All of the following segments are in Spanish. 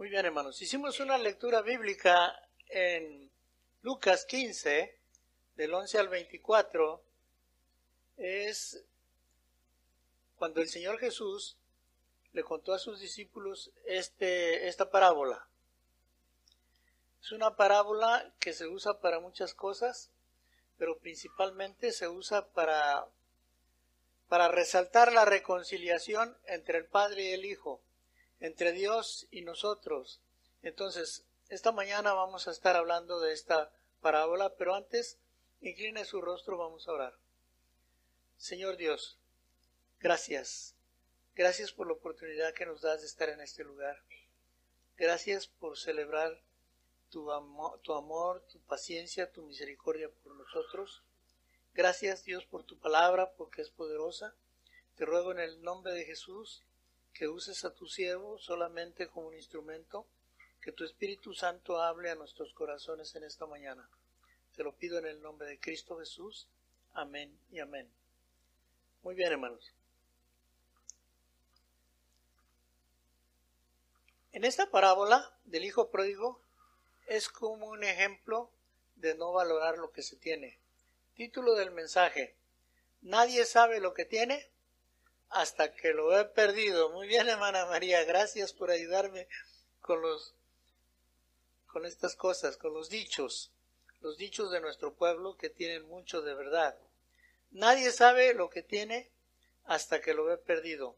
Muy bien, hermanos. Hicimos una lectura bíblica en Lucas 15, del 11 al 24. Es cuando el Señor Jesús le contó a sus discípulos este, esta parábola. Es una parábola que se usa para muchas cosas, pero principalmente se usa para, para resaltar la reconciliación entre el Padre y el Hijo entre Dios y nosotros. Entonces, esta mañana vamos a estar hablando de esta parábola, pero antes, incline su rostro, vamos a orar. Señor Dios, gracias. Gracias por la oportunidad que nos das de estar en este lugar. Gracias por celebrar tu, tu amor, tu paciencia, tu misericordia por nosotros. Gracias Dios por tu palabra, porque es poderosa. Te ruego en el nombre de Jesús que uses a tu siervo solamente como un instrumento, que tu Espíritu Santo hable a nuestros corazones en esta mañana. Te lo pido en el nombre de Cristo Jesús. Amén y amén. Muy bien, hermanos. En esta parábola del Hijo Pródigo es como un ejemplo de no valorar lo que se tiene. Título del mensaje. Nadie sabe lo que tiene hasta que lo he perdido. Muy bien, hermana María, gracias por ayudarme con los con estas cosas, con los dichos, los dichos de nuestro pueblo que tienen mucho de verdad. Nadie sabe lo que tiene hasta que lo he perdido.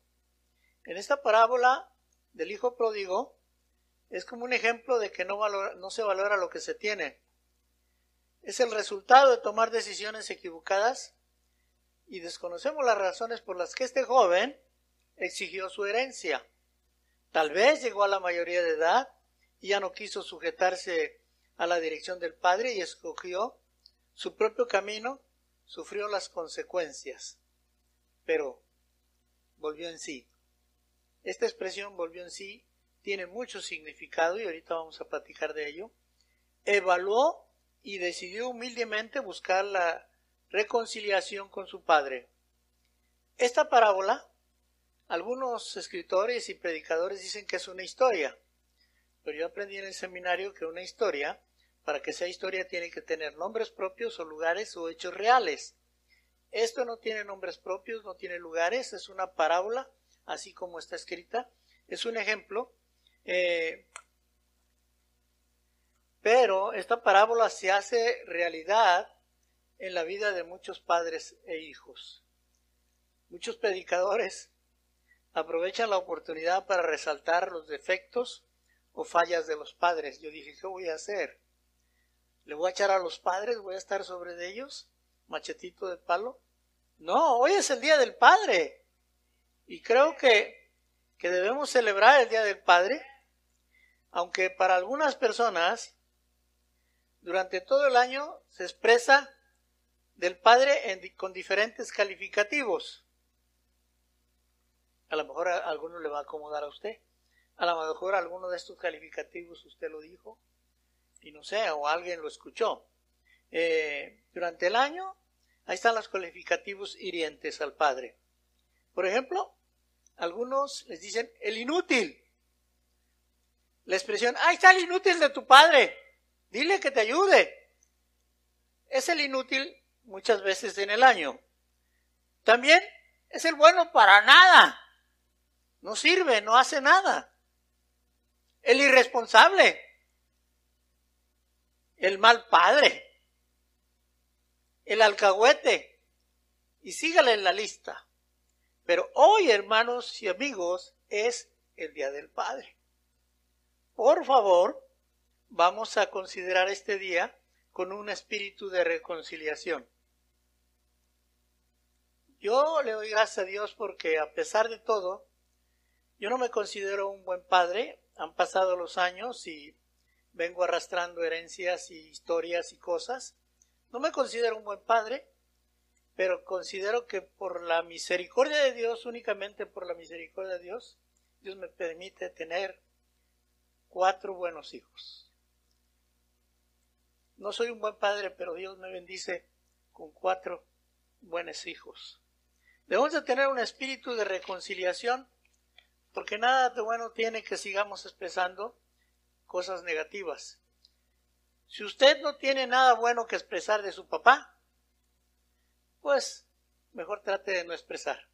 En esta parábola del hijo pródigo es como un ejemplo de que no, no se valora lo que se tiene. Es el resultado de tomar decisiones equivocadas y desconocemos las razones por las que este joven exigió su herencia. Tal vez llegó a la mayoría de edad y ya no quiso sujetarse a la dirección del padre y escogió su propio camino, sufrió las consecuencias, pero volvió en sí. Esta expresión volvió en sí tiene mucho significado y ahorita vamos a platicar de ello. Evaluó y decidió humildemente buscar la reconciliación con su Padre. Esta parábola, algunos escritores y predicadores dicen que es una historia, pero yo aprendí en el seminario que una historia, para que sea historia, tiene que tener nombres propios o lugares o hechos reales. Esto no tiene nombres propios, no tiene lugares, es una parábola, así como está escrita. Es un ejemplo. Eh, pero esta parábola se hace realidad en la vida de muchos padres e hijos. Muchos predicadores aprovechan la oportunidad para resaltar los defectos o fallas de los padres. Yo dije, ¿qué voy a hacer? ¿Le voy a echar a los padres? ¿Voy a estar sobre ellos? ¿Machetito de palo? No, hoy es el Día del Padre. Y creo que, que debemos celebrar el Día del Padre, aunque para algunas personas durante todo el año se expresa del Padre con diferentes calificativos. A lo mejor a alguno le va a acomodar a usted. A lo mejor alguno de estos calificativos usted lo dijo y no sé, o alguien lo escuchó. Eh, durante el año, ahí están los calificativos hirientes al Padre. Por ejemplo, algunos les dicen el inútil. La expresión, ahí está el inútil de tu Padre. Dile que te ayude. Es el inútil muchas veces en el año. También es el bueno para nada. No sirve, no hace nada. El irresponsable. El mal padre. El alcahuete. Y sígale en la lista. Pero hoy, hermanos y amigos, es el Día del Padre. Por favor, vamos a considerar este día con un espíritu de reconciliación. Yo le doy gracias a Dios porque a pesar de todo, yo no me considero un buen padre. Han pasado los años y vengo arrastrando herencias y historias y cosas. No me considero un buen padre, pero considero que por la misericordia de Dios, únicamente por la misericordia de Dios, Dios me permite tener cuatro buenos hijos. No soy un buen padre, pero Dios me bendice con cuatro buenos hijos. Debemos de tener un espíritu de reconciliación, porque nada de bueno tiene que sigamos expresando cosas negativas. Si usted no tiene nada bueno que expresar de su papá, pues mejor trate de no expresar.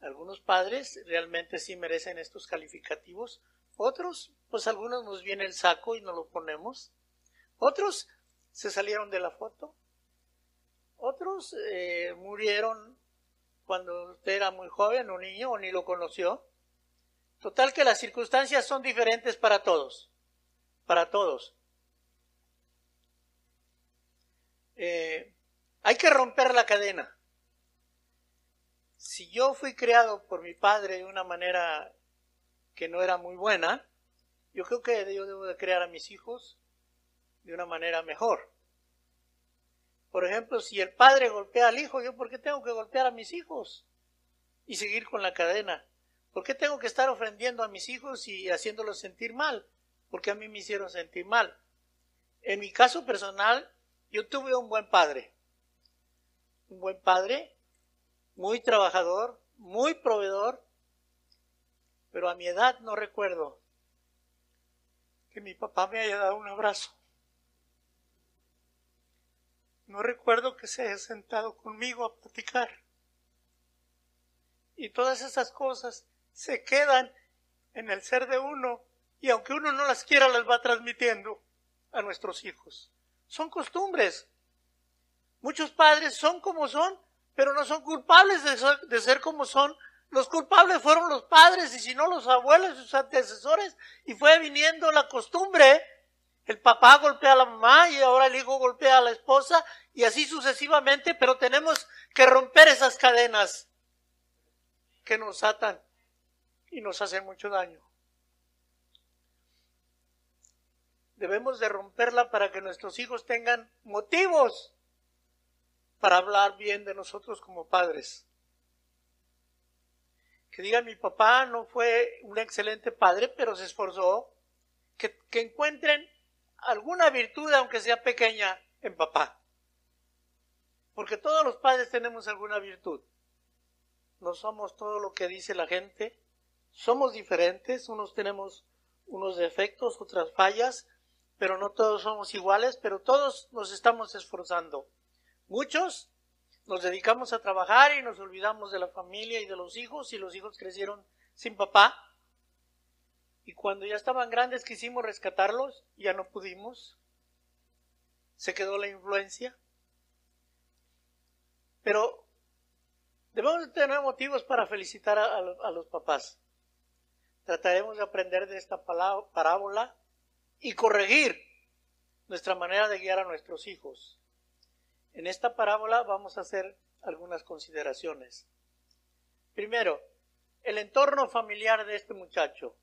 Algunos padres realmente sí merecen estos calificativos, otros, pues algunos nos viene el saco y nos lo ponemos, otros se salieron de la foto, otros eh, murieron cuando usted era muy joven o niño o ni lo conoció. Total que las circunstancias son diferentes para todos, para todos. Eh, hay que romper la cadena. Si yo fui criado por mi padre de una manera que no era muy buena, yo creo que yo debo de crear a mis hijos de una manera mejor. Por ejemplo, si el padre golpea al hijo, ¿yo por qué tengo que golpear a mis hijos? Y seguir con la cadena. ¿Por qué tengo que estar ofendiendo a mis hijos y haciéndolos sentir mal? Porque a mí me hicieron sentir mal. En mi caso personal, yo tuve un buen padre. Un buen padre, muy trabajador, muy proveedor, pero a mi edad no recuerdo que mi papá me haya dado un abrazo. No recuerdo que se haya sentado conmigo a platicar. Y todas esas cosas se quedan en el ser de uno y aunque uno no las quiera las va transmitiendo a nuestros hijos. Son costumbres. Muchos padres son como son, pero no son culpables de ser, de ser como son. Los culpables fueron los padres y si no los abuelos, sus antecesores, y fue viniendo la costumbre el papá golpea a la mamá y ahora el hijo golpea a la esposa y así sucesivamente, pero tenemos que romper esas cadenas que nos atan y nos hacen mucho daño. Debemos de romperla para que nuestros hijos tengan motivos para hablar bien de nosotros como padres. Que digan mi papá no fue un excelente padre, pero se esforzó. Que, que encuentren alguna virtud, aunque sea pequeña, en papá. Porque todos los padres tenemos alguna virtud. No somos todo lo que dice la gente. Somos diferentes, unos tenemos unos defectos, otras fallas, pero no todos somos iguales, pero todos nos estamos esforzando. Muchos nos dedicamos a trabajar y nos olvidamos de la familia y de los hijos y los hijos crecieron sin papá y cuando ya estaban grandes quisimos rescatarlos, ya no pudimos. Se quedó la influencia. Pero debemos tener motivos para felicitar a, a los papás. Trataremos de aprender de esta parábola y corregir nuestra manera de guiar a nuestros hijos. En esta parábola vamos a hacer algunas consideraciones. Primero, el entorno familiar de este muchacho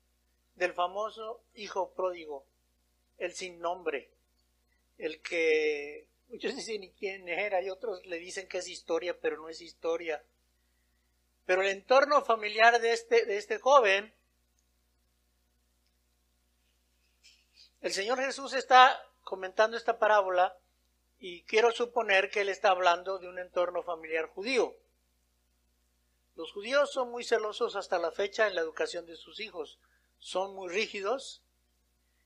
del famoso hijo pródigo, el sin nombre, el que muchos dicen ni quién era y otros le dicen que es historia, pero no es historia. Pero el entorno familiar de este, de este joven, el Señor Jesús está comentando esta parábola y quiero suponer que él está hablando de un entorno familiar judío. Los judíos son muy celosos hasta la fecha en la educación de sus hijos son muy rígidos.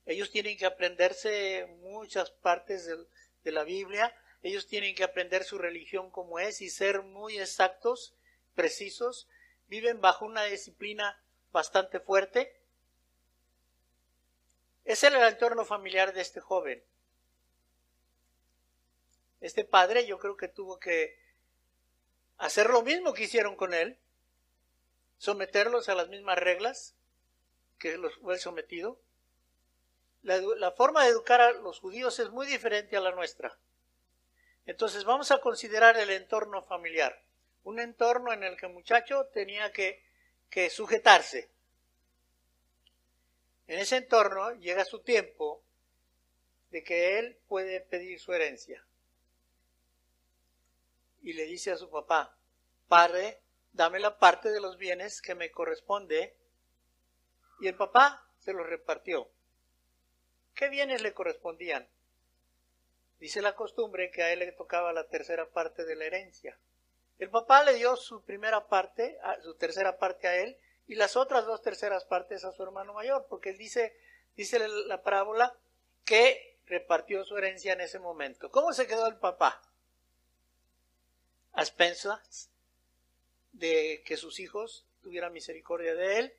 Ellos tienen que aprenderse muchas partes de, de la Biblia. Ellos tienen que aprender su religión como es y ser muy exactos, precisos. Viven bajo una disciplina bastante fuerte. Ese es el entorno familiar de este joven. Este padre yo creo que tuvo que hacer lo mismo que hicieron con él, someterlos a las mismas reglas, que los fue sometido. La, forma de educar a los judíos es muy diferente a la nuestra. Entonces vamos a considerar el entorno familiar, un entorno en el que el muchacho tenía que, que sujetarse. En ese entorno llega su tiempo de que él puede pedir su herencia. Y le dice a su papá, padre, dame la parte de los bienes que me corresponde y el papá se los repartió. ¿Qué bienes le correspondían? Dice la costumbre que a él le tocaba la tercera parte de la herencia. El papá le dio su primera parte, su tercera parte a él, y las otras dos terceras partes a su hermano mayor, porque él dice, dice la parábola, que repartió su herencia en ese momento. ¿Cómo se quedó el papá? A expensas de que sus hijos tuvieran misericordia de él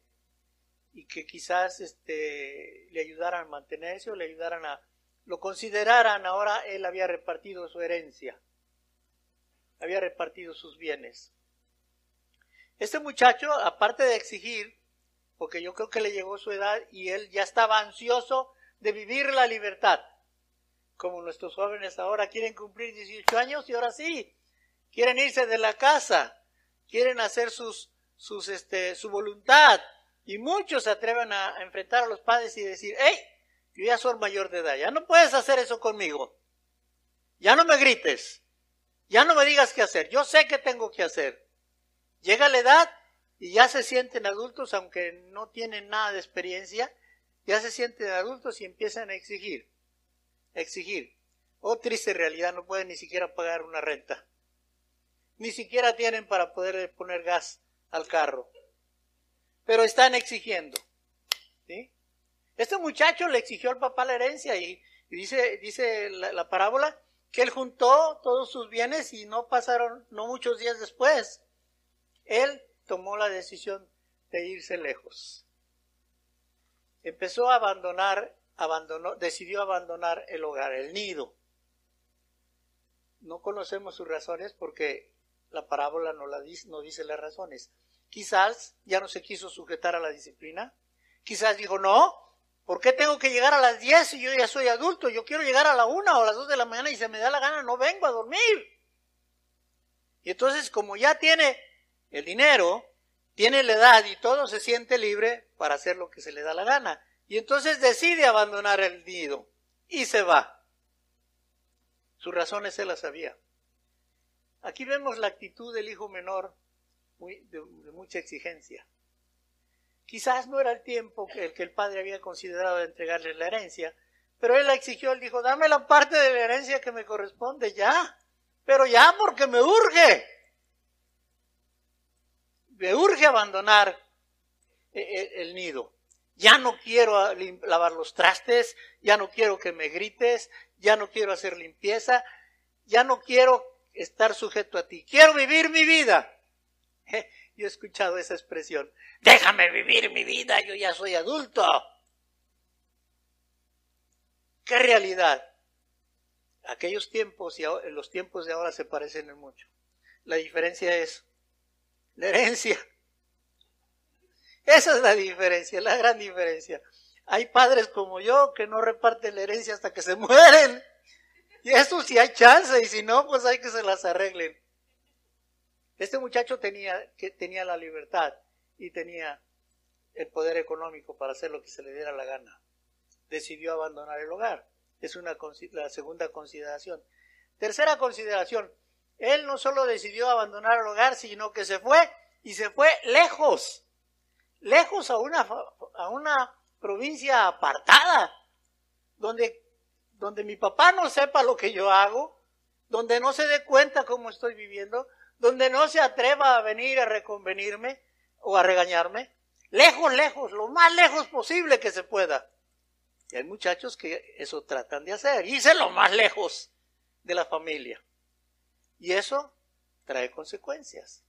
y que quizás este, le ayudaran a mantenerse o le ayudaran a, lo consideraran, ahora él había repartido su herencia, había repartido sus bienes. Este muchacho, aparte de exigir, porque yo creo que le llegó su edad y él ya estaba ansioso de vivir la libertad, como nuestros jóvenes ahora quieren cumplir 18 años y ahora sí, quieren irse de la casa, quieren hacer sus, sus, este, su voluntad, y muchos se atreven a, enfrentar a los padres y decir, hey, yo ya soy mayor de edad, ya no puedes hacer eso conmigo, ya no me grites, ya no me digas qué hacer, yo sé qué tengo que hacer. Llega la edad y ya se sienten adultos, aunque no tienen nada de experiencia, ya se sienten adultos y empiezan a exigir, exigir. Oh, triste realidad, no pueden ni siquiera pagar una renta. Ni siquiera tienen para poder poner gas al carro. Pero están exigiendo. Este muchacho le exigió al papá la herencia y, dice, dice la parábola que él juntó todos sus bienes y no pasaron, no muchos días después, él tomó la decisión de irse lejos. Empezó a abandonar, abandonó, decidió abandonar el hogar, el nido. No conocemos sus razones porque la parábola no, la no dice las razones. Quizás ya no se quiso sujetar a la disciplina. Quizás dijo, no, ¿por qué tengo que llegar a las 10 y yo ya soy adulto? Yo quiero llegar a la 1 o a las 2 de la mañana y se me da la gana, no vengo a dormir. Y entonces, como ya tiene el dinero, tiene la edad y todo, se siente libre para hacer lo que se le da la gana. Y entonces decide abandonar el nido y se va. Sus razones se las sabía. Aquí vemos la actitud del hijo menor de, mucha exigencia. Quizás no era el tiempo que el que el padre había considerado de entregarle la herencia, pero él la exigió, él dijo, dame la parte de la herencia que me corresponde ya, pero ya porque me urge me urge abandonar eh, eh, el, nido. Ya no quiero lavar los trastes, ya no quiero que me grites, ya no quiero hacer limpieza, ya no quiero estar sujeto a ti. Quiero vivir mi vida. Yo he escuchado esa expresión. Déjame vivir mi vida, yo ya soy adulto. ¿Qué realidad? Aquellos tiempos y los tiempos de ahora se parecen en mucho. La diferencia es la herencia. Esa es la diferencia, la gran diferencia. Hay padres como yo que no reparten la herencia hasta que se mueren. Y eso sí hay chance, y si no, pues hay que se las arreglen. Este muchacho tenía, tenía la libertad y tenía el poder económico para hacer lo que se le diera la gana. Decidió abandonar el hogar. Es una, la segunda consideración. Tercera consideración, él no solo decidió abandonar el hogar, sino que se fue y se fue lejos, lejos a una, a una provincia apartada, donde, donde mi papá no sepa lo que yo hago, donde no se dé cuenta cómo estoy viviendo, donde no se atreva a venir a reconvenirme o a regañarme. Lejos, lejos, lo más lejos posible que se pueda. Y hay muchachos que eso tratan de hacer, irse lo más lejos de la familia. Y eso trae consecuencias.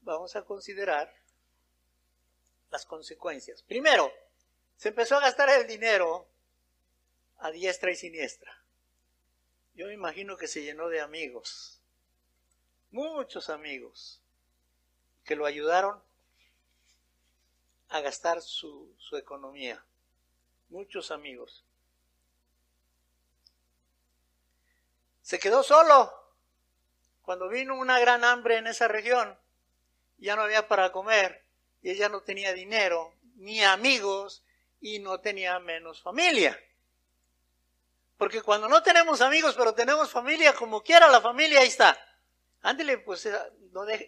Vamos a considerar las consecuencias. Primero, se empezó a gastar el dinero a diestra y siniestra. Yo me imagino que se llenó de amigos, muchos amigos, que lo ayudaron a gastar su, su economía. Muchos amigos. Se quedó solo cuando vino una gran hambre en esa región, ya no había para comer y ella no tenía dinero, ni amigos y no tenía menos familia. Porque cuando no tenemos amigos, pero tenemos familia, como quiera la familia, ahí está. Ándele, pues eh,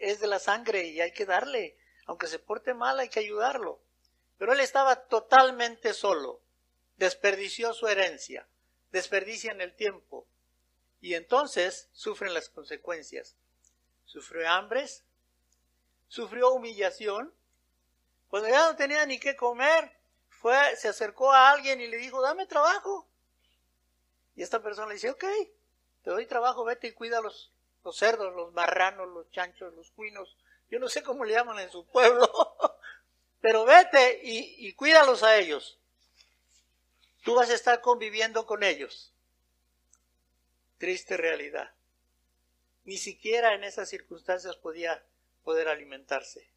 es de la sangre y hay que darle. Aunque se porte mal, hay que ayudarlo. Pero él estaba totalmente solo. Desperdició su herencia. Desperdicia en el tiempo. Y entonces sufren las consecuencias. Sufrió hambres, sufrió humillación. Cuando ya no tenía ni qué comer, fue, se acercó a alguien y le dijo, dame trabajo. Y esta persona le dice, ok, te doy trabajo, vete y cuida los, los cerdos, los marranos, los chanchos, los cuinos. Yo no sé cómo le llaman en su pueblo, pero vete y, y cuídalos a ellos. Tú vas a estar conviviendo con ellos. Triste realidad. Ni siquiera en esas circunstancias podía poder alimentarse.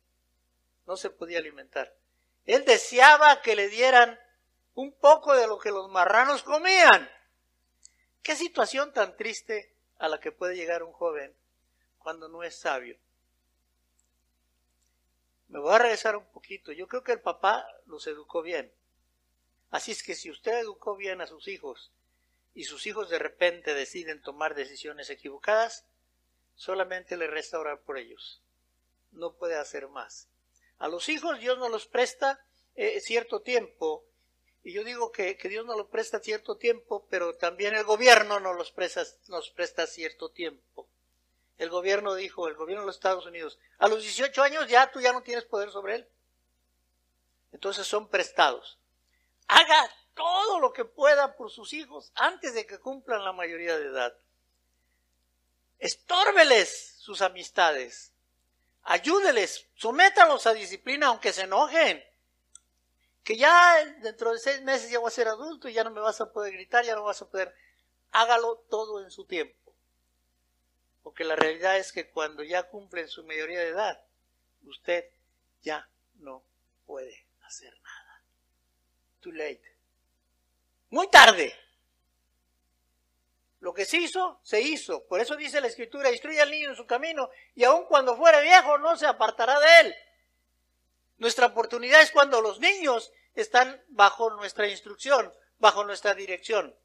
No se podía alimentar. Él deseaba que le dieran un poco de lo que los marranos comían. Qué situación tan triste a la que puede llegar un joven cuando no es sabio. Me voy a regresar un poquito. Yo creo que el papá los educó bien. Así es que si usted educó bien a sus hijos y sus hijos de repente deciden tomar decisiones equivocadas, solamente le resta orar por ellos. No puede hacer más. A los hijos Dios no los presta eh, cierto tiempo, y yo digo que, Dios no los presta cierto tiempo, pero también el gobierno no los presta, nos presta cierto tiempo. El gobierno dijo, el gobierno de los Estados Unidos, a los 18 años ya tú ya no tienes poder sobre él. Entonces son prestados. Haga todo lo que pueda por sus hijos antes de que cumplan la mayoría de edad. Estórbeles sus amistades. Ayúdeles, sométalos a disciplina aunque se enojen. Que ya dentro de seis meses ya voy a ser adulto y ya no me vas a poder gritar, ya no vas a poder. Hágalo todo en su tiempo. Porque la realidad es que cuando ya cumplen su mayoría de edad, usted ya no puede hacer nada. Too late. Muy tarde. Lo que se hizo, se hizo. Por eso dice la escritura, instruye al niño en su camino y aun cuando fuere viejo no se apartará de él. Nuestra oportunidad es cuando los niños están bajo nuestra instrucción, bajo nuestra dirección.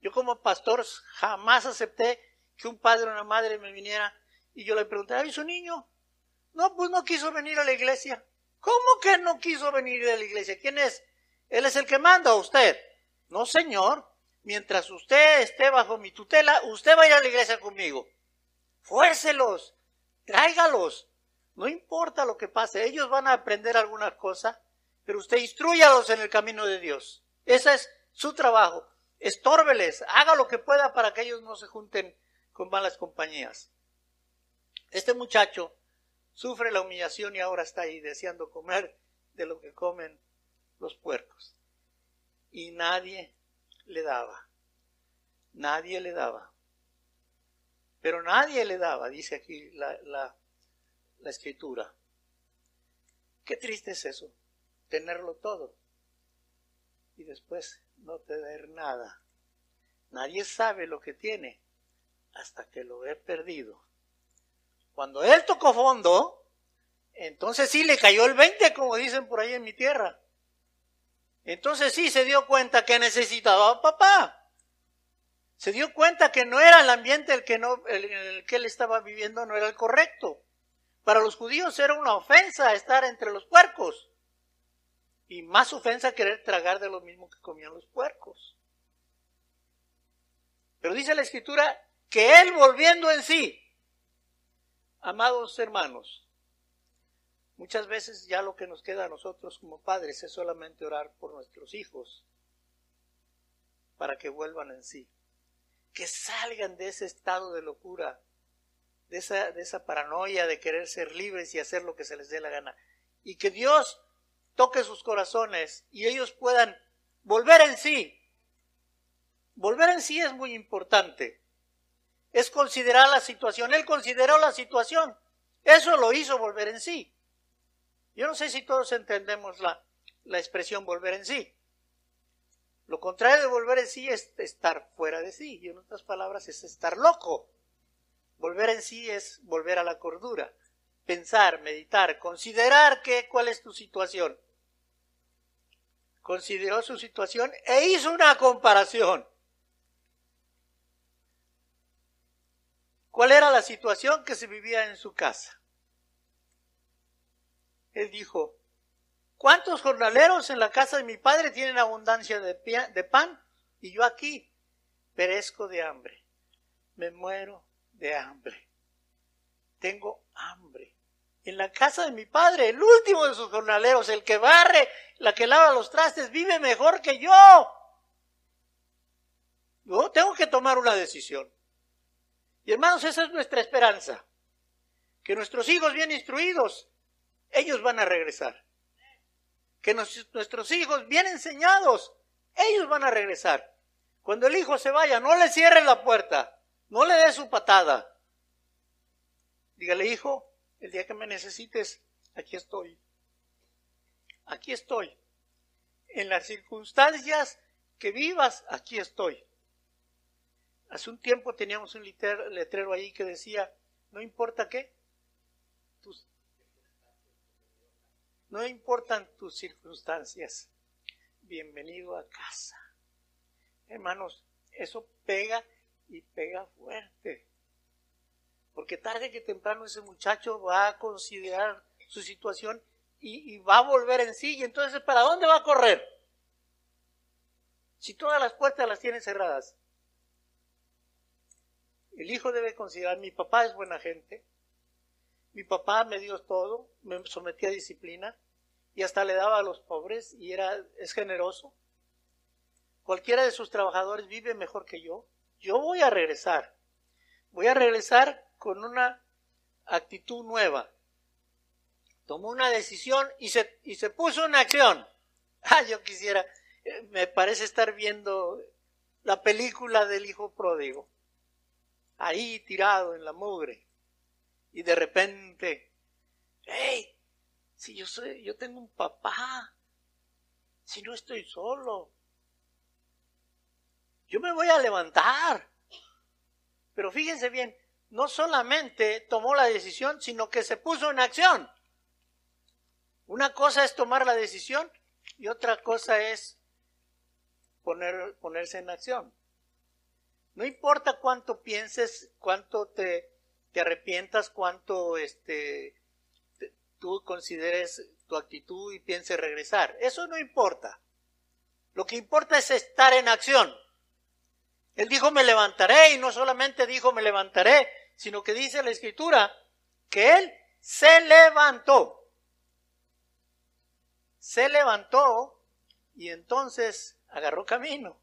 Yo como pastor jamás acepté que un padre o una madre me viniera y yo le preguntara, ¿y su niño? No, pues no quiso venir a la iglesia. ¿Cómo que no quiso venir a la iglesia? ¿Quién es? Él es el que manda a usted. No, señor mientras usted esté bajo mi tutela, usted va a ir a la iglesia conmigo. Fuércelos, tráigalos. No importa lo que pase, ellos van a aprender alguna cosa, pero usted instruyalos en el camino de Dios. Ese es su trabajo. Estórbeles, haga lo que pueda para que ellos no se junten con malas compañías. Este muchacho sufre la humillación y ahora está ahí deseando comer de lo que comen los puercos. Y nadie le daba. Nadie le daba. Pero nadie le daba, dice aquí la, la, la escritura. Qué triste es eso, tenerlo todo y después no tener nada. Nadie sabe lo que tiene hasta que lo he perdido. Cuando él tocó fondo, entonces sí le cayó el 20, como dicen por ahí en mi tierra. Entonces sí se dio cuenta que necesitaba a papá. Se dio cuenta que no era el ambiente el que no, el, el que él estaba viviendo no era el correcto. Para los judíos era una ofensa estar entre los puercos. Y más ofensa querer tragar de lo mismo que comían los puercos. Pero dice la escritura que él volviendo en sí, amados hermanos, Muchas veces ya lo que nos queda a nosotros como padres es solamente orar por nuestros hijos para que vuelvan en sí, que salgan de ese estado de locura, de esa, de esa paranoia de querer ser libres y hacer lo que se les dé la gana, y que Dios toque sus corazones y ellos puedan volver en sí. Volver en sí es muy importante. Es considerar la situación. Él consideró la situación. Eso lo hizo volver en sí. Yo no sé si todos entendemos la, la expresión volver en sí. Lo contrario de volver en sí es estar fuera de sí, y en otras palabras es estar loco. Volver en sí es volver a la cordura, pensar, meditar, considerar que, cuál es tu situación. Consideró su situación e hizo una comparación. ¿Cuál era la situación que se vivía en su casa? Él dijo, ¿cuántos jornaleros en la casa de mi padre tienen abundancia de, pan? Y yo aquí perezco de hambre, me muero de hambre, tengo hambre. En la casa de mi padre, el último de sus jornaleros, el que barre, la que lava los trastes, vive mejor que yo. Yo tengo que tomar una decisión. Y hermanos, esa es nuestra esperanza. Que nuestros hijos bien instruidos, ellos van a regresar. Que nuestros hijos bien enseñados, ellos van a regresar. Cuando el hijo se vaya, no le cierre la puerta, no le dé su patada. Dígale, hijo, el día que me necesites, aquí estoy. Aquí estoy. En las circunstancias que vivas, aquí estoy. Hace un tiempo teníamos un letrero ahí que decía, no importa qué, no importan tus circunstancias, bienvenido a casa. Hermanos, eso pega y pega fuerte. Porque tarde que temprano ese muchacho va a considerar su situación y, va a volver en sí. Y entonces, ¿para dónde va a correr? Si todas las puertas las tiene cerradas. El hijo debe considerar, mi papá es buena gente, mi papá me dio todo, me sometía a disciplina y hasta le daba a los pobres y era, es generoso. Cualquiera de sus trabajadores vive mejor que yo. Yo voy a regresar. Voy a regresar con una actitud nueva. Tomó una decisión y se, y se puso en acción. Ah, yo quisiera, eh, me parece estar viendo la película del hijo pródigo ahí tirado en la mugre. Y de repente, hey, si yo soy, yo tengo un papá, si no estoy solo, yo me voy a levantar. Pero fíjense bien, no solamente tomó la decisión, sino que se puso en acción. Una cosa es tomar la decisión y otra cosa es poner, ponerse en acción. No importa cuánto pienses, cuánto te, te arrepientas, cuánto este, tú consideres tu actitud y pienses regresar. Eso no importa. Lo que importa es estar en acción. Él dijo me levantaré y no solamente dijo me levantaré, sino que dice la escritura que él se levantó. Se levantó y entonces agarró camino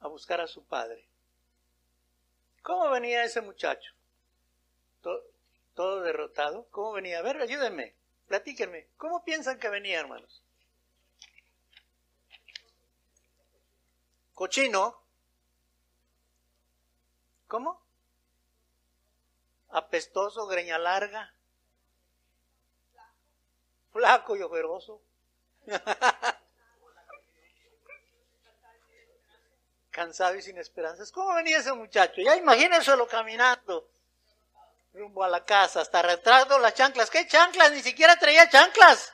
a buscar a su padre. ¿Cómo venía ese muchacho? Todo, derrotado. ¿Cómo venía? A ver, ayúdenme, platíquenme. ¿Cómo piensan que venía, hermanos? Cochino. ¿Cómo? Apestoso, greña larga. Flaco y ojeroso. cansado y sin esperanzas. ¿Cómo venía ese muchacho? Ya imagínenselo caminando rumbo a la casa, hasta retrasando las chanclas. ¿Qué chanclas? Ni siquiera traía chanclas.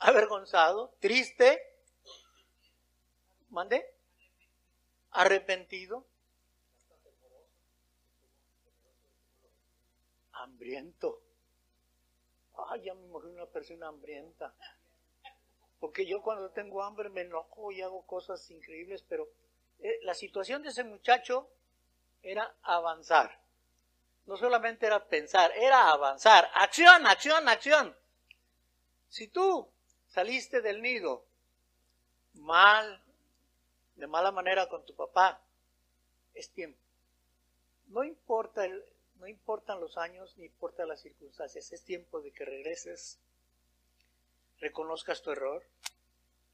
Avergonzado, triste. ¿Mande? Arrepentido. Hambriento. Ay, ya me imagino una persona hambrienta. Porque yo cuando tengo hambre me enojo y hago cosas increíbles, pero eh, la situación de ese muchacho era avanzar. No solamente era pensar, era avanzar. Acción, acción, acción. Si tú saliste del nido mal, de mala manera con tu papá, es tiempo. No importa el, no importan los años, ni importa las circunstancias, es tiempo de que regreses reconozcas tu error,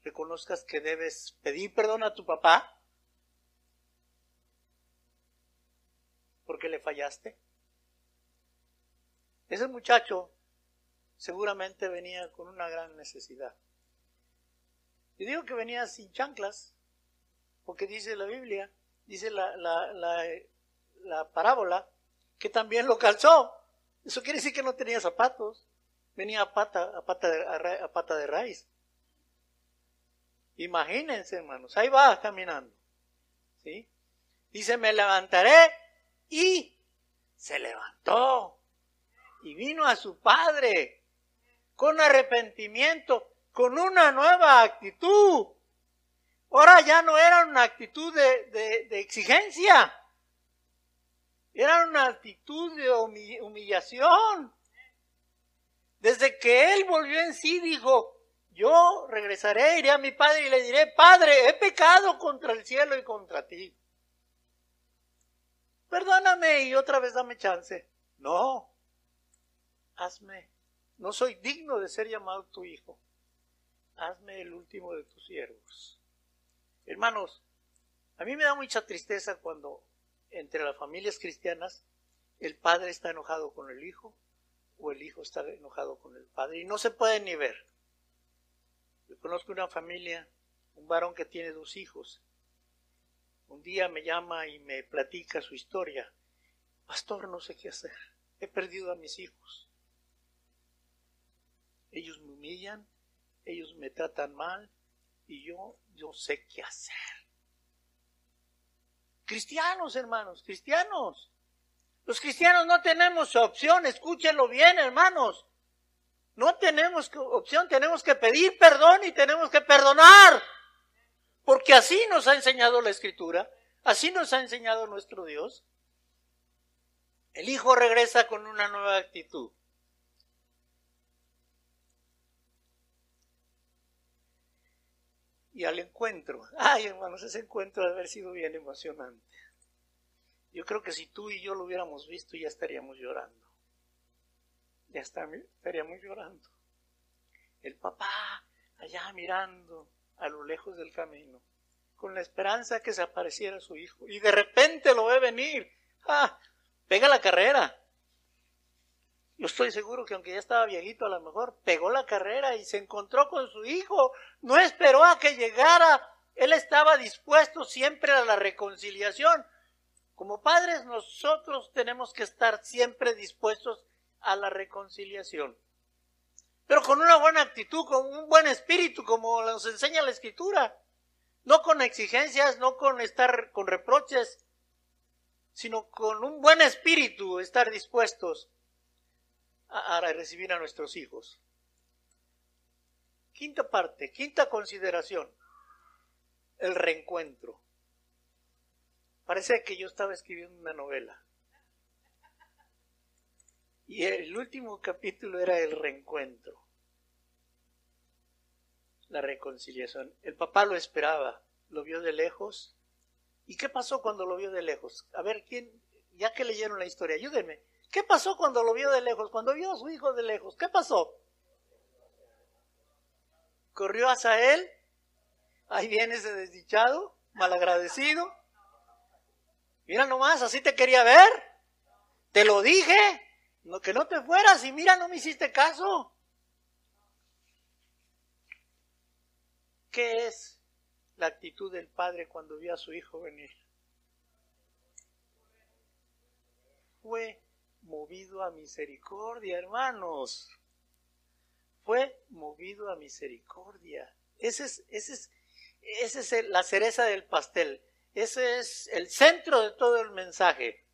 reconozcas que debes pedir perdón a tu papá porque le fallaste. Ese muchacho seguramente venía con una gran necesidad. Y digo que venía sin chanclas, porque dice la Biblia, dice la, la, la, la parábola, que también lo calzó. Eso quiere decir que no tenía zapatos venía a pata, a pata, de, a, pata de raíz. Imagínense, hermanos, ahí va caminando. ¿sí? Dice, me levantaré y se levantó y vino a su padre con arrepentimiento, con una nueva actitud. Ahora ya no era una actitud de, de, exigencia, Era una actitud de humillación. Desde que él volvió en sí, dijo, yo regresaré, iré a mi padre y le diré, Padre, he pecado contra el cielo y contra ti. Perdóname y otra vez dame chance. No, hazme, no soy digno de ser llamado tu hijo. Hazme el último de tus siervos. Hermanos, a mí me da mucha tristeza cuando entre las familias cristianas el padre está enojado con el hijo o el hijo está enojado con el padre y no se pueden ni ver. Yo conozco una familia, un varón que tiene dos hijos. Un día me llama y me platica su historia. Pastor, no sé qué hacer. He perdido a mis hijos. Ellos me humillan, ellos me tratan mal y yo, yo sé qué hacer. Cristianos, hermanos, cristianos. Los cristianos no tenemos opción, escúchenlo bien, hermanos. No tenemos opción, tenemos que pedir perdón y tenemos que perdonar. Porque así nos ha enseñado la Escritura, así nos ha enseñado nuestro Dios. El Hijo regresa con una nueva actitud. Y al encuentro, ay hermanos, ese encuentro debe haber sido bien emocionante. Yo creo que si tú y yo lo hubiéramos visto ya estaríamos llorando. Ya estaríamos llorando. El papá allá mirando a lo lejos del camino, con la esperanza que se apareciera su hijo. Y de repente lo ve venir. ¡Ah! Pega la carrera. Yo estoy seguro que aunque ya estaba viejito, a lo mejor pegó la carrera y se encontró con su hijo. No esperó a que llegara. Él estaba dispuesto siempre a la reconciliación. Como padres nosotros tenemos que estar siempre dispuestos a la reconciliación. Pero con una buena actitud, con un buen espíritu, como nos enseña la escritura. No con exigencias, no con estar con reproches, sino con un buen espíritu estar dispuestos a, a recibir a nuestros hijos. Quinta parte, quinta consideración, el reencuentro. Parece que yo estaba escribiendo una novela. Y el último capítulo era el reencuentro, la reconciliación. El papá lo esperaba, lo vio de lejos. ¿Y qué pasó cuando lo vio de lejos? A ver, ¿quién, ya que leyeron la historia, ayúdenme. ¿Qué pasó cuando lo vio de lejos? Cuando vio a su hijo de lejos, ¿qué pasó? Corrió hacia él. Ahí viene ese desdichado, malagradecido. Mira nomás, así te quería ver. Te lo dije. Que no te fueras y mira, no me hiciste caso. ¿Qué es la actitud del padre cuando vio a su hijo venir? Fue movido a misericordia, hermanos. Fue movido a misericordia. Ese es, ese es, ese es la cereza del pastel. Ese es el centro de todo el mensaje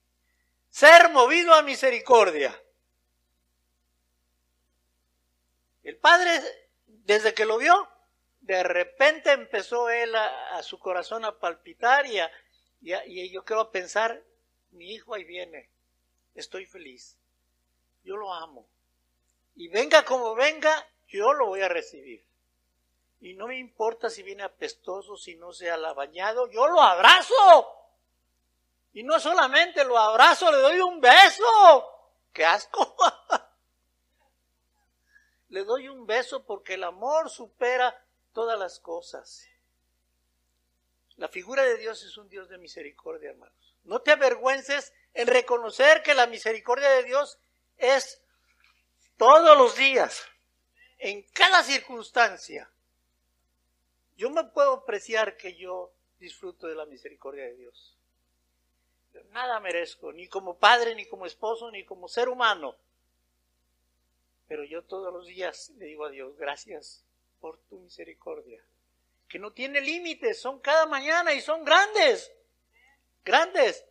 ser movido a misericordia. El padre, desde que lo vio, de repente empezó él a, su corazón a palpitar y, y, yo quiero pensar, mi hijo ahí viene, estoy feliz, yo lo amo. Y venga como venga, yo lo voy a recibir. Y no me importa si viene apestoso, si no sea la bañado, yo lo abrazo. Y no solamente lo abrazo, le doy un beso. ¡Qué asco! le doy un beso porque el amor supera todas las cosas. La figura de Dios es un Dios de misericordia, hermanos. No te avergüences en reconocer que la misericordia de Dios es todos los días, en cada circunstancia. Yo me puedo apreciar que yo disfruto de la misericordia de Dios nada merezco, ni como padre, ni como esposo, ni como ser humano. Pero yo todos los días le digo a Dios, gracias por tu misericordia, que no tiene límites, son cada mañana y son grandes, grandes.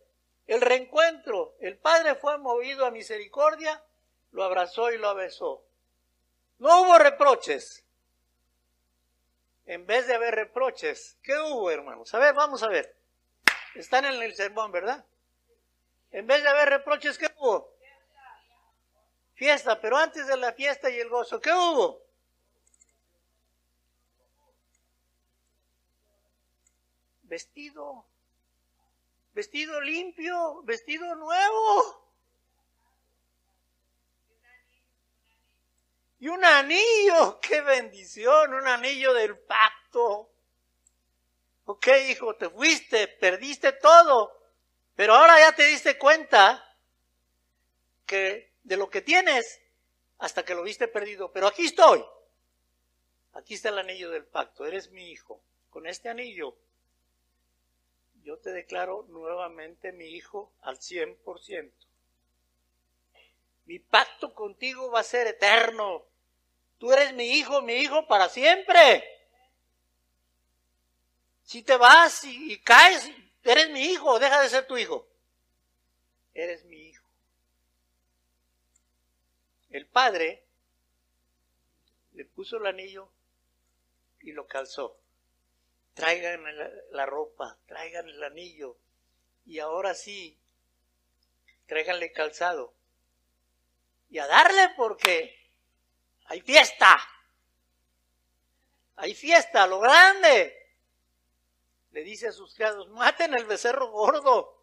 El reencuentro, el Padre fue movido a misericordia, lo abrazó y lo besó. No hubo reproches. En vez de haber reproches, ¿qué hubo, hermanos? A ver, vamos a ver. Están en el sermón, ¿verdad? En vez de haber reproches, ¿qué hubo? Fiesta, pero antes de la fiesta y el gozo, ¿qué hubo? Vestido, vestido limpio, vestido nuevo. Y un anillo, qué bendición, un anillo del pacto. Ok, hijo, te fuiste, perdiste todo, pero ahora ya te diste cuenta que de lo que tienes hasta que lo viste perdido, pero aquí estoy. Aquí está el anillo del pacto, eres mi hijo. Con este anillo yo te declaro nuevamente mi hijo al cien por ciento. Mi pacto contigo va a ser eterno. Tú eres mi hijo, mi hijo para siempre. Si te vas y, caes, eres mi hijo, deja de ser tu hijo. Eres mi hijo. El padre le puso el anillo y lo calzó. Traigan la ropa, traigan el anillo. Y ahora sí, tráiganle calzado y a darle porque hay fiesta. Hay fiesta, lo grande. Le dice a sus criados, maten el becerro gordo.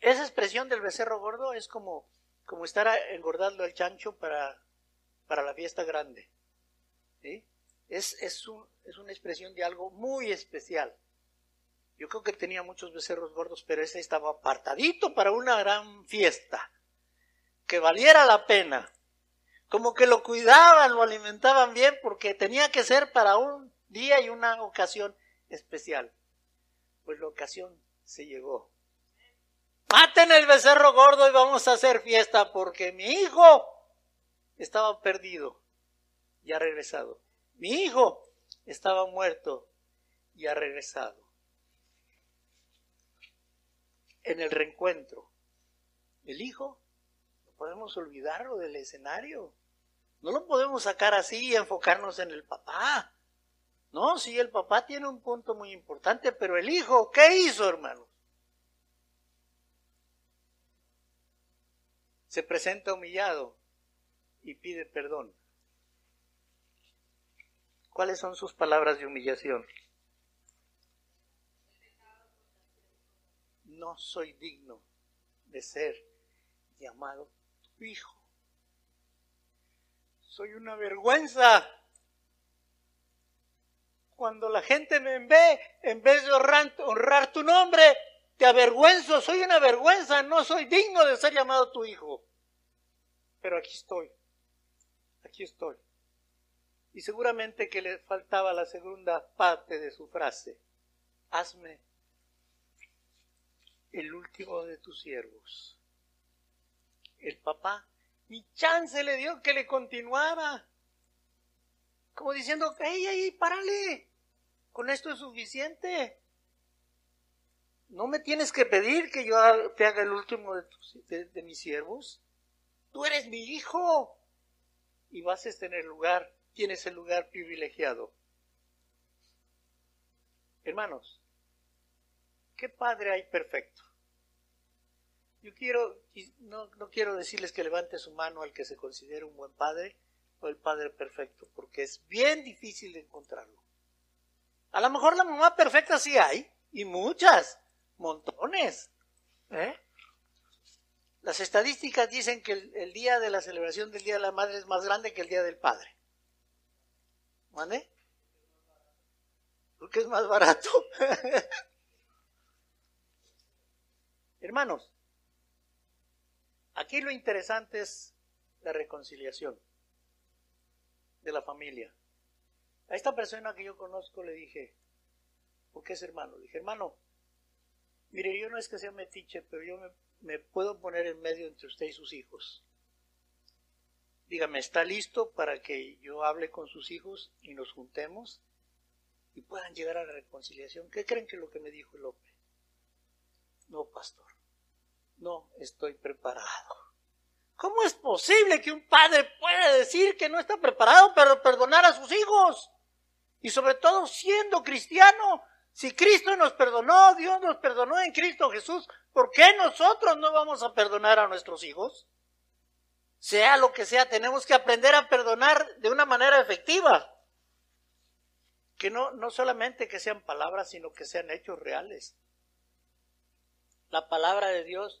Esa expresión del becerro gordo es como, como estar engordando el chancho para, para la fiesta grande. Es, es, un, es una expresión de algo muy especial. Yo creo que tenía muchos becerros gordos, pero ese estaba apartadito para una gran fiesta, que valiera la pena. Como que lo cuidaban, lo alimentaban bien, porque tenía que ser para un día y una ocasión especial. Pues la ocasión se llegó. Maten el becerro gordo y vamos a hacer fiesta, porque mi hijo estaba perdido y ha regresado. Mi hijo estaba muerto y ha regresado en el reencuentro. El hijo, no podemos olvidarlo del escenario. No lo podemos sacar así y enfocarnos en el papá. No, sí, el papá tiene un punto muy importante, pero el hijo, ¿qué hizo, hermanos? Se presenta humillado y pide perdón. ¿Cuáles son sus palabras de humillación? no soy digno de ser llamado tu hijo. Soy una vergüenza. Cuando la gente me ve, en vez de honrar, tu nombre, te avergüenzo, soy una vergüenza, no soy digno de ser llamado tu hijo. Pero aquí estoy, aquí estoy. Y seguramente que le faltaba la segunda parte de su frase. Hazme el último de tus siervos. El papá ni chance le dio que le continuara. Como diciendo, ¡ey, ey, párale! Con esto es suficiente. No me tienes que pedir que yo te haga el último de, de mis siervos. Tú eres mi hijo. Y vas a tener lugar, tienes el lugar privilegiado. Hermanos, ¿qué padre hay perfecto? Yo quiero, no, no quiero decirles que levante su mano al que se considere un buen padre o el padre perfecto, porque es bien difícil de encontrarlo. A lo mejor la mamá perfecta sí hay, y muchas, montones. ¿eh? Las estadísticas dicen que el, el, día de la celebración del Día de la Madre es más grande que el Día del Padre. ¿Mande? Porque es más barato. Hermanos, Aquí lo interesante es la reconciliación de la familia. A esta persona que yo conozco le dije, ¿por qué es hermano? Le dije, hermano, mire, yo no es que sea metiche, pero yo me, me puedo poner en medio entre usted y sus hijos. Dígame, ¿está listo para que yo hable con sus hijos y nos juntemos y puedan llegar a la reconciliación? ¿Qué creen que es lo que me dijo hombre? No, pastor no estoy preparado. ¿Cómo es posible que un padre pueda decir que no está preparado para perdonar a sus hijos? Y sobre todo siendo cristiano, Si Cristo nos perdonó, Dios nos perdonó en Cristo Jesús, ¿por qué nosotros no vamos a perdonar a nuestros hijos? Sea lo que sea, tenemos que aprender a perdonar de una manera efectiva. Que no, no solamente que sean palabras, sino que sean hechos reales. La palabra de Dios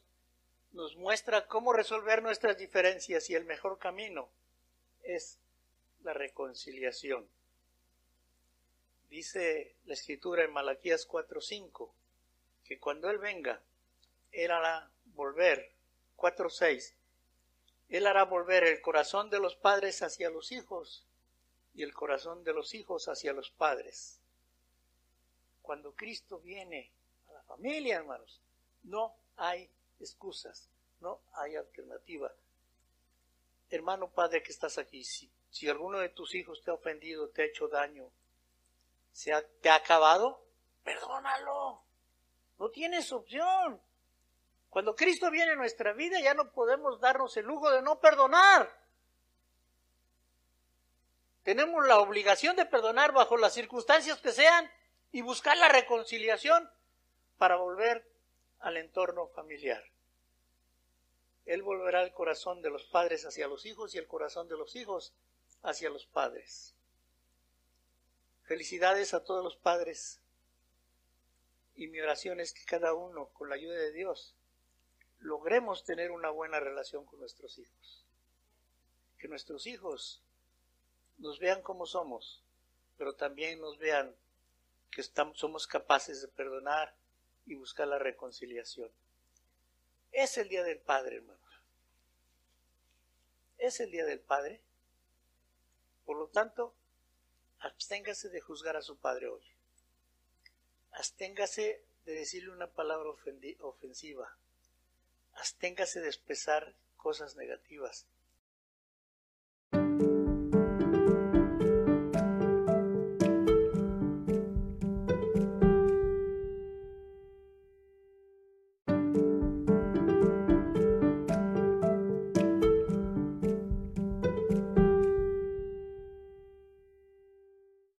nos muestra cómo resolver nuestras diferencias y el mejor camino es la reconciliación. Dice la escritura en Malaquías 4:5 que cuando Él venga, Él hará volver, 4:6, Él hará volver el corazón de los padres hacia los hijos y el corazón de los hijos hacia los padres. Cuando Cristo viene a la familia, hermanos, no hay excusas, no hay alternativa. Hermano padre que estás aquí, si, si alguno de tus hijos te ha ofendido, te ha hecho daño, se ha, te ha acabado, perdónalo. No tienes opción. Cuando Cristo viene a nuestra vida ya no podemos darnos el lujo de no perdonar. Tenemos la obligación de perdonar bajo las circunstancias que sean y buscar la reconciliación para volver al entorno familiar. Él volverá el corazón de los padres hacia los hijos y el corazón de los hijos hacia los padres. Felicidades a todos los padres. Y mi oración es que cada uno, con la ayuda de Dios, logremos tener una buena relación con nuestros hijos. Que nuestros hijos nos vean como somos, pero también nos vean que somos capaces de perdonar y buscar la reconciliación. Es el Día del Padre, hermano. Es el Día del Padre. Por lo tanto, absténgase de juzgar a su padre hoy. Absténgase de decirle una palabra ofensiva. Absténgase de expresar cosas negativas.